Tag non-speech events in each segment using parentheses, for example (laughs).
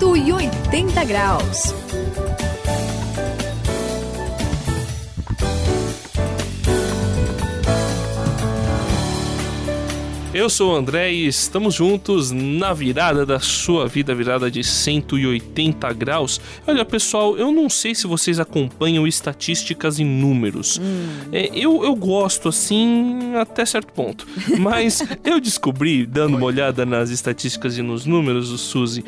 180 graus. Eu sou o André e estamos juntos na virada da sua vida, virada de 180 graus. Olha, pessoal, eu não sei se vocês acompanham estatísticas e números. Hum. É, eu, eu gosto assim até certo ponto. (laughs) Mas eu descobri, dando uma olhada nas estatísticas e nos números, o Suzy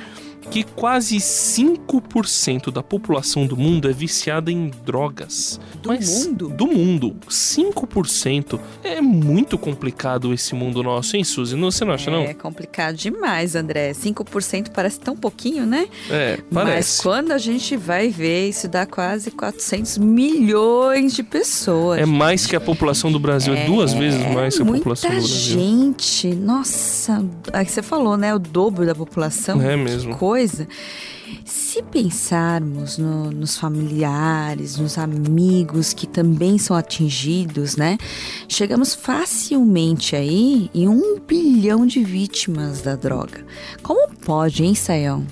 que quase 5% da população do mundo é viciada em drogas. Do Mas, mundo? Do mundo. 5%. É muito complicado esse mundo nosso, hein, Suzy? Você não acha, é, não? É complicado demais, André. 5% parece tão pouquinho, né? É, parece. Mas quando a gente vai ver, isso dá quase 400 milhões de pessoas. É mais que a população do Brasil. É, é duas vezes mais que a população do Brasil. gente. Nossa. Aí você falou, né? O dobro da população. É mesmo. Que coisa coisa. Se pensarmos no, nos familiares, nos amigos que também são atingidos, né? Chegamos facilmente aí em um bilhão de vítimas da droga. Como pode, hein, Sayão?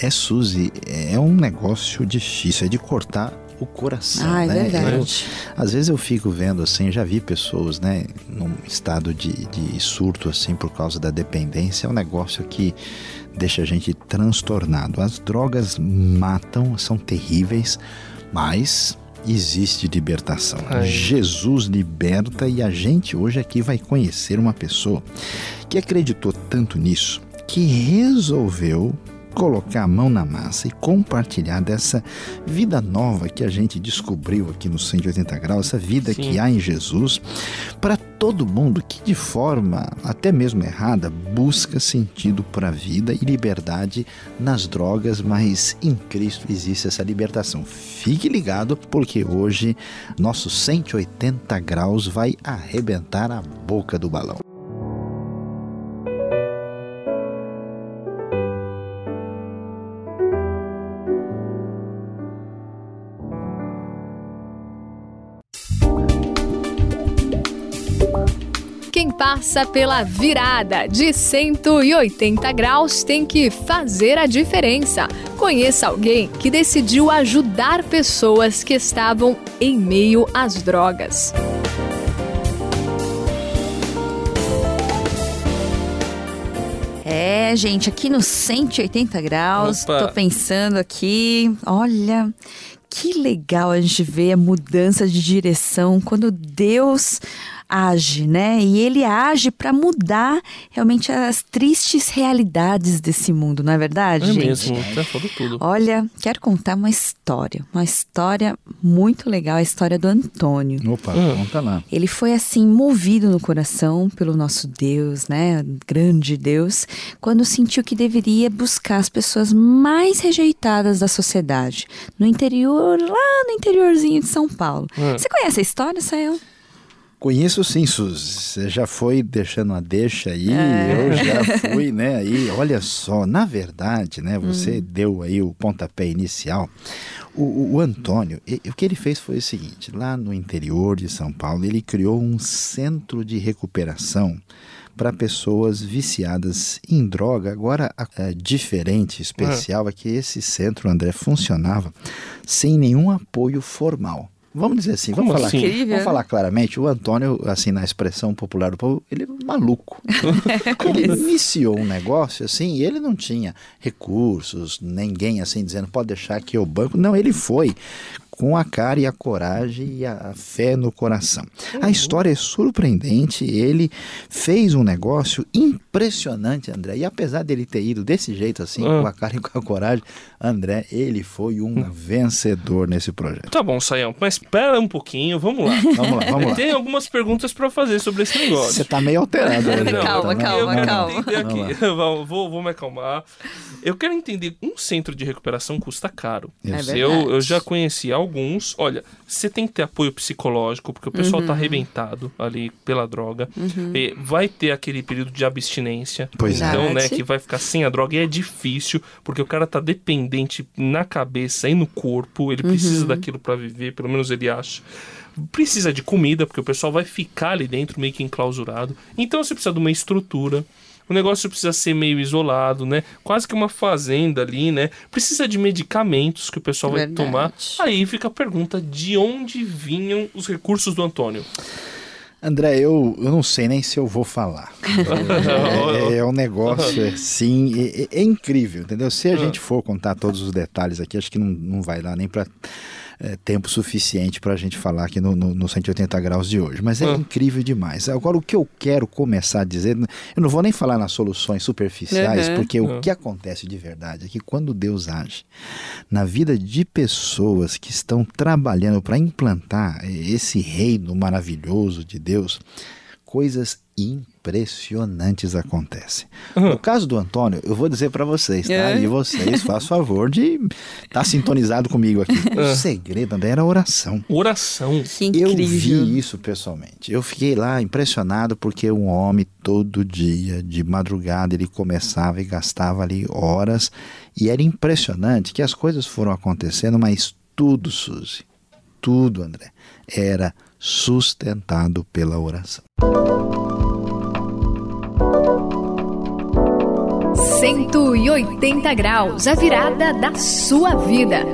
É, Suzy, é um negócio difícil, é de cortar o coração. Ah, é né? verdade. Eu, às vezes eu fico vendo assim, já vi pessoas, né, num estado de, de surto assim por causa da dependência. É um negócio que deixa a gente transtornado. As drogas matam, são terríveis, mas existe libertação. Ai. Jesus liberta e a gente hoje aqui vai conhecer uma pessoa que acreditou tanto nisso que resolveu colocar a mão na massa e compartilhar dessa vida nova que a gente descobriu aqui no 180 graus, essa vida Sim. que há em Jesus, para todo mundo que de forma até mesmo errada busca sentido para a vida e liberdade nas drogas, mas em Cristo existe essa libertação. Fique ligado porque hoje nosso 180 graus vai arrebentar a boca do balão. Passa pela virada de 180 graus tem que fazer a diferença. Conheça alguém que decidiu ajudar pessoas que estavam em meio às drogas. É, gente, aqui no 180 graus, Opa. tô pensando aqui, olha, que legal a gente ver a mudança de direção quando Deus age, né? E ele age para mudar realmente as tristes realidades desse mundo, não é verdade, é gente? mesmo, já falou tudo. Olha, quero contar uma história, uma história muito legal, a história do Antônio. Opa, hum. conta lá. Ele foi assim movido no coração pelo nosso Deus, né? Grande Deus, quando sentiu que deveria buscar as pessoas mais rejeitadas da sociedade, no interior, lá no interiorzinho de São Paulo. Hum. Você conhece a história, Sael? Conheço sim, Suzy. Você já foi deixando a deixa aí, é. eu já fui, né? Aí, olha só, na verdade, né? Você hum. deu aí o pontapé inicial. O, o, Antônio, o que ele fez foi o seguinte: lá no interior de São Paulo, ele criou um centro de recuperação para pessoas viciadas em droga. Agora, é, diferente, especial, é que esse centro, André, funcionava sem nenhum apoio formal. Vamos dizer assim, vamos falar, assim? vamos falar claramente, o Antônio, assim, na expressão popular do povo, ele é maluco. (laughs) ele iniciou um negócio assim, e ele não tinha recursos, ninguém assim dizendo, pode deixar que eu banco. Não, ele foi com a cara e a coragem e a fé no coração. Uhum. A história é surpreendente, ele fez um negócio impressionante, André. E apesar dele ter ido desse jeito assim, uhum. com a cara e com a coragem, André, ele foi um uhum. vencedor nesse projeto. Tá bom, Saião, mas espera um pouquinho, vamos lá. (laughs) vamos lá, vamos lá. Tem algumas perguntas para fazer sobre esse negócio. Você tá meio alterado. (laughs) Não, calma, tá calma, calma. Vou, (laughs) vou, vou me acalmar. Eu quero entender, um centro de recuperação custa caro. É eu, eu já conheci algo alguns, olha, você tem que ter apoio psicológico, porque o pessoal tá uhum. tá arrebentado ali pela droga. Uhum. vai ter aquele período de abstinência. Pois é. então, é. né, que vai ficar sem a droga. E é difícil, porque o cara tá dependente na cabeça e no corpo. Ele precisa uhum. daquilo para viver, pelo menos ele acha precisa de comida, porque o pessoal vai ficar ali dentro meio que enclausurado. Então você precisa de uma estrutura o negócio precisa ser meio isolado, né? Quase que uma fazenda ali, né? Precisa de medicamentos que o pessoal Verdade. vai tomar. Aí fica a pergunta: de onde vinham os recursos do Antônio? André, eu, eu não sei nem se eu vou falar. (laughs) é, é, um negócio assim, é, é, incrível, entendeu? Se a gente for contar todos os detalhes aqui, acho que não, não vai dar nem para é, tempo suficiente para a gente falar aqui no, no, no, 180 graus de hoje. Mas é ah. incrível demais. Agora, o que eu quero começar a dizer, eu não vou nem falar nas soluções superficiais, uhum. porque o que acontece de verdade é que quando Deus age na vida de pessoas que estão trabalhando para implantar esse reino maravilhoso de Deus, coisas impressionantes acontecem. Uhum. No caso do Antônio, eu vou dizer para vocês, tá? É. E vocês, faz favor de estar tá sintonizado comigo aqui. O segredo, André, era oração. Oração. Que incrível. Eu vi isso pessoalmente. Eu fiquei lá impressionado porque um homem todo dia, de madrugada, ele começava e gastava ali horas. E era impressionante que as coisas foram acontecendo, mas tudo, Suzy, tudo, André, era sustentado pela oração. 180 graus, a virada da sua vida.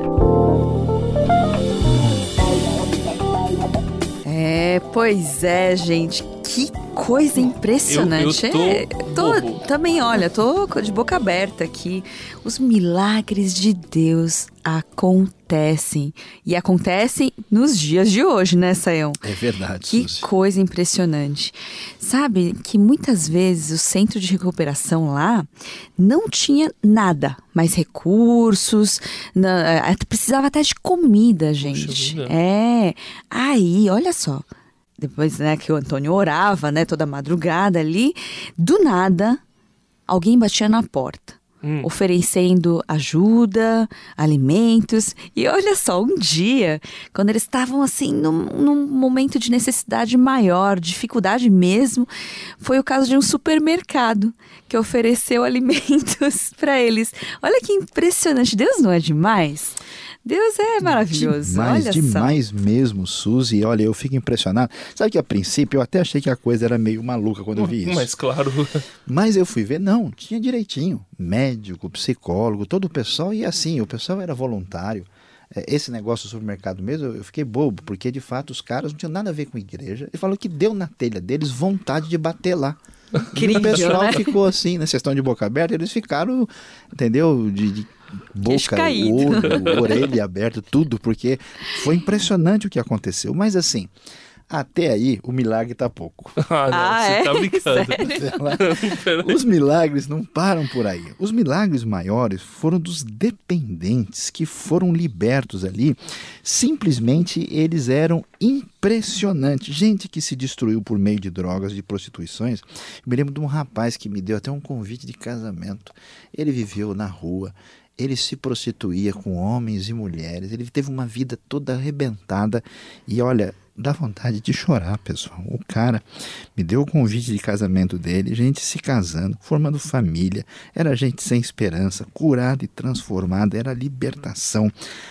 É, pois é, gente. Que coisa impressionante. Eu, eu tô, é, tô também, olha, tô de boca aberta aqui. Os milagres de Deus acontecem. E acontecem nos dias de hoje, né, Sayão? É verdade. Que Suzy. coisa impressionante. Sabe que muitas vezes o centro de recuperação lá não tinha nada, mais recursos, não, é, precisava até de comida, gente. É. Aí, olha só depois né, que o Antônio orava, né, toda madrugada ali, do nada alguém batia na porta. Hum. Oferecendo ajuda, alimentos. E olha só, um dia, quando eles estavam assim, num, num momento de necessidade maior, dificuldade mesmo, foi o caso de um supermercado que ofereceu (laughs) alimentos para eles. Olha que impressionante. Deus não é demais? Deus é maravilhoso. Demais, olha demais só. mesmo, Suzy. Olha, eu fico impressionado. Sabe que a princípio eu até achei que a coisa era meio maluca quando eu vi isso. Mas claro. (laughs) Mas eu fui ver, não, tinha direitinho. Médico, psicólogo, todo o pessoal. E assim, o pessoal era voluntário. É, esse negócio do supermercado mesmo, eu fiquei bobo, porque de fato os caras não tinham nada a ver com igreja. Ele falou que deu na telha deles vontade de bater lá. (laughs) Incrível, e o pessoal né? ficou assim, na sessão de boca aberta, eles ficaram, entendeu? De, de boca, olho, (laughs) orelha aberta, tudo, porque foi impressionante o que aconteceu. Mas assim, até aí, o milagre tá pouco. (laughs) Ah, não, ah, você é? tá brincando. (laughs) Os milagres não param por aí. Os milagres maiores foram dos dependentes que foram libertos ali. Simplesmente eles eram impressionantes. Gente que se destruiu por meio de drogas, de prostituições. Eu me lembro de um rapaz que me deu até um convite de casamento. Ele viveu na rua, ele se prostituía com homens e mulheres, ele teve uma vida toda arrebentada. E olha, dá vontade de chorar, pessoal. O cara me deu o convite de casamento dele, gente se casando, formando família, era gente sem esperança, curada e transformada, era libertação,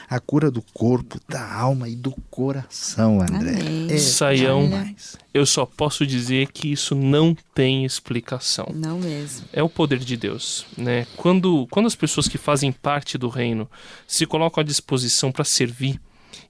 a cura do corpo, da alma e do coração, André. É Saião, eu só posso dizer que isso não tem explicação. Não mesmo. É o poder de Deus, né? Quando, quando as pessoas que fazem parte do reino se colocam à disposição para servir,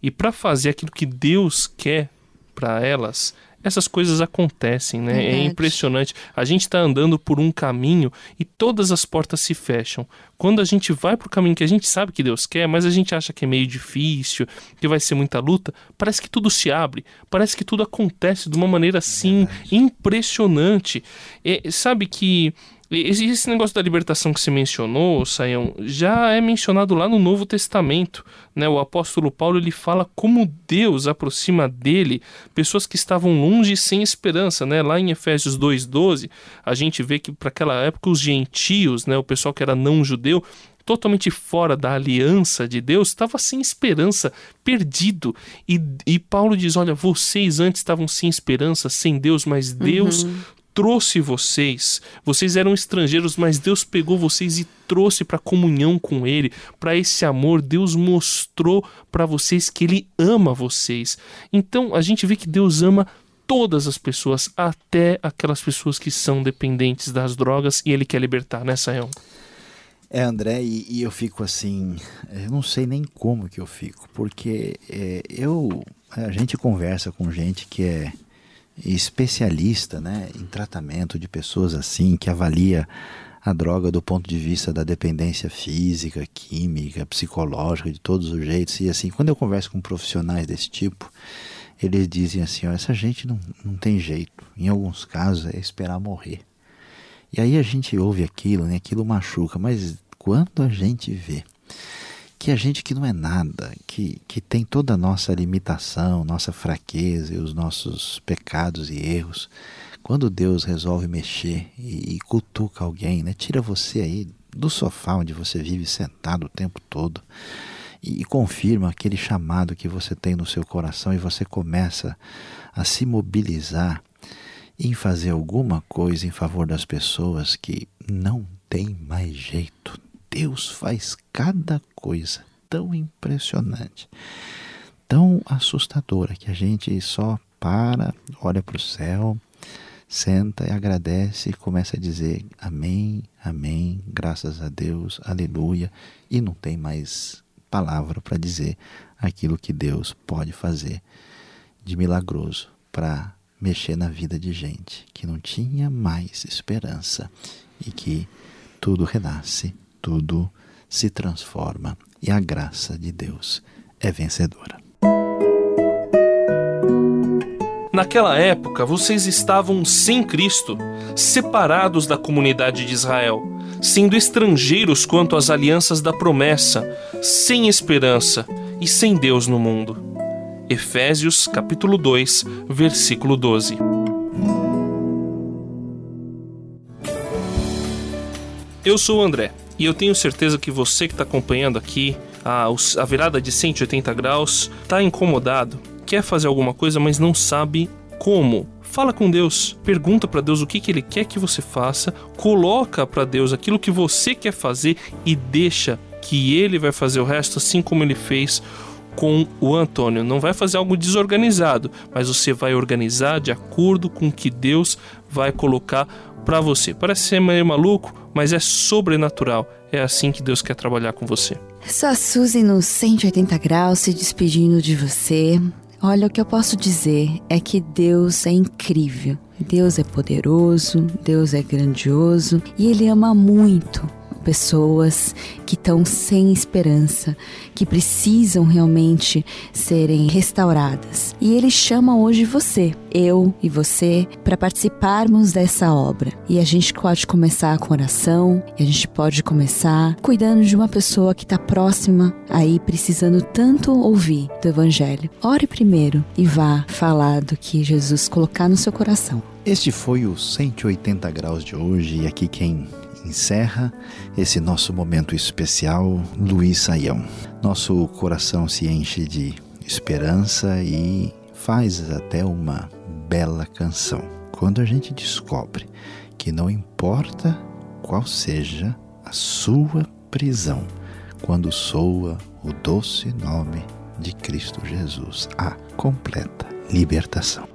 e para fazer aquilo que Deus quer para elas, essas coisas acontecem, né? É Verdade. É impressionante. A gente está andando por um caminho e todas as portas se fecham. Quando a gente vai para o caminho que a gente sabe que Deus quer, mas a gente acha que é meio difícil, que vai ser muita luta, parece que tudo se abre, parece que tudo acontece de uma maneira assim Verdade. impressionante. É, sabe que esse negócio da libertação que você mencionou, Saião, já é mencionado lá no Novo Testamento. Né? O apóstolo Paulo ele fala como Deus aproxima dele pessoas que estavam longe e sem esperança. Né? Lá em Efésios 2,12, a gente vê que para aquela época os gentios, né? o pessoal que era não judeu, totalmente fora da aliança de Deus, estava sem esperança, perdido. E, e Paulo diz: Olha, vocês antes estavam sem esperança, sem Deus, mas Deus uhum trouxe vocês. Vocês eram estrangeiros, mas Deus pegou vocês e trouxe para comunhão com Ele, para esse amor. Deus mostrou para vocês que Ele ama vocês. Então a gente vê que Deus ama todas as pessoas, até aquelas pessoas que são dependentes das drogas e ele quer libertar, né, Sayão? É, André, e, e, eu fico assim, eu não sei nem como que eu fico, porque é, eu, a gente conversa com gente que é especialista né, em tratamento de pessoas assim, que avalia a droga do ponto de vista da dependência física, química, psicológica, de todos os jeitos. E assim, quando eu converso com profissionais desse tipo, eles dizem assim: ó, essa gente não, não tem jeito. Em alguns casos é esperar morrer. E aí a gente ouve aquilo, né? Aquilo machuca, mas quando a gente vê que a gente que não é nada, que, que tem toda a nossa limitação, nossa fraqueza e os nossos pecados e erros, quando Deus resolve mexer e, e cutuca alguém, né? Tira você aí do sofá onde você vive sentado o tempo todo e, e confirma aquele chamado que você tem no seu coração e você começa a se mobilizar em fazer alguma coisa em favor das pessoas que não tem mais jeito. Deus faz cada coisa tão impressionante, tão assustadora, que a gente só para, olha para o céu, senta e agradece e começa a dizer amém, amém, graças a Deus, aleluia, e não tem mais palavra para dizer aquilo que Deus pode fazer de milagroso para mexer na vida de gente que não tinha mais esperança e que tudo renasce tudo se transforma e a graça de Deus é vencedora. Naquela época, vocês estavam sem Cristo, separados da comunidade de Israel, sendo estrangeiros quanto às alianças da promessa, sem esperança e sem Deus no mundo. Efésios capítulo 2, versículo 12. Eu sou o André e eu tenho certeza que você que está acompanhando aqui a, a virada de 180 graus está incomodado, quer fazer alguma coisa, mas não sabe como. Fala com Deus, pergunta para Deus o que, que Ele quer que você faça, coloca para Deus aquilo que você quer fazer e deixa que Ele vai fazer o resto, assim como Ele fez com o Antônio. Não vai fazer algo desorganizado, mas você vai organizar de acordo com o que Deus vai colocar para você. Parece ser meio maluco, mas é sobrenatural. É assim que Deus quer trabalhar com você. Só Suzy no 180 graus se despedindo de você. Olha, o que eu posso dizer é que Deus é incrível. Deus é poderoso, Deus é grandioso e Ele ama muito pessoas que estão sem esperança, que precisam realmente serem restauradas. E ele chama hoje você, eu e você, para participarmos dessa obra. E a gente pode começar com oração, a gente pode começar cuidando de uma pessoa que está próxima aí, precisando tanto ouvir do Evangelho. Ore primeiro e vá falar do que Jesus colocar no seu coração. Este foi o 180 graus de hoje e aqui quem encerra esse nosso momento especial, Luiz Saião. Nosso coração se enche de esperança e faz até uma bela canção. Quando a gente descobre que não importa qual seja a sua prisão, quando soa o doce nome de Cristo Jesus, a completa libertação.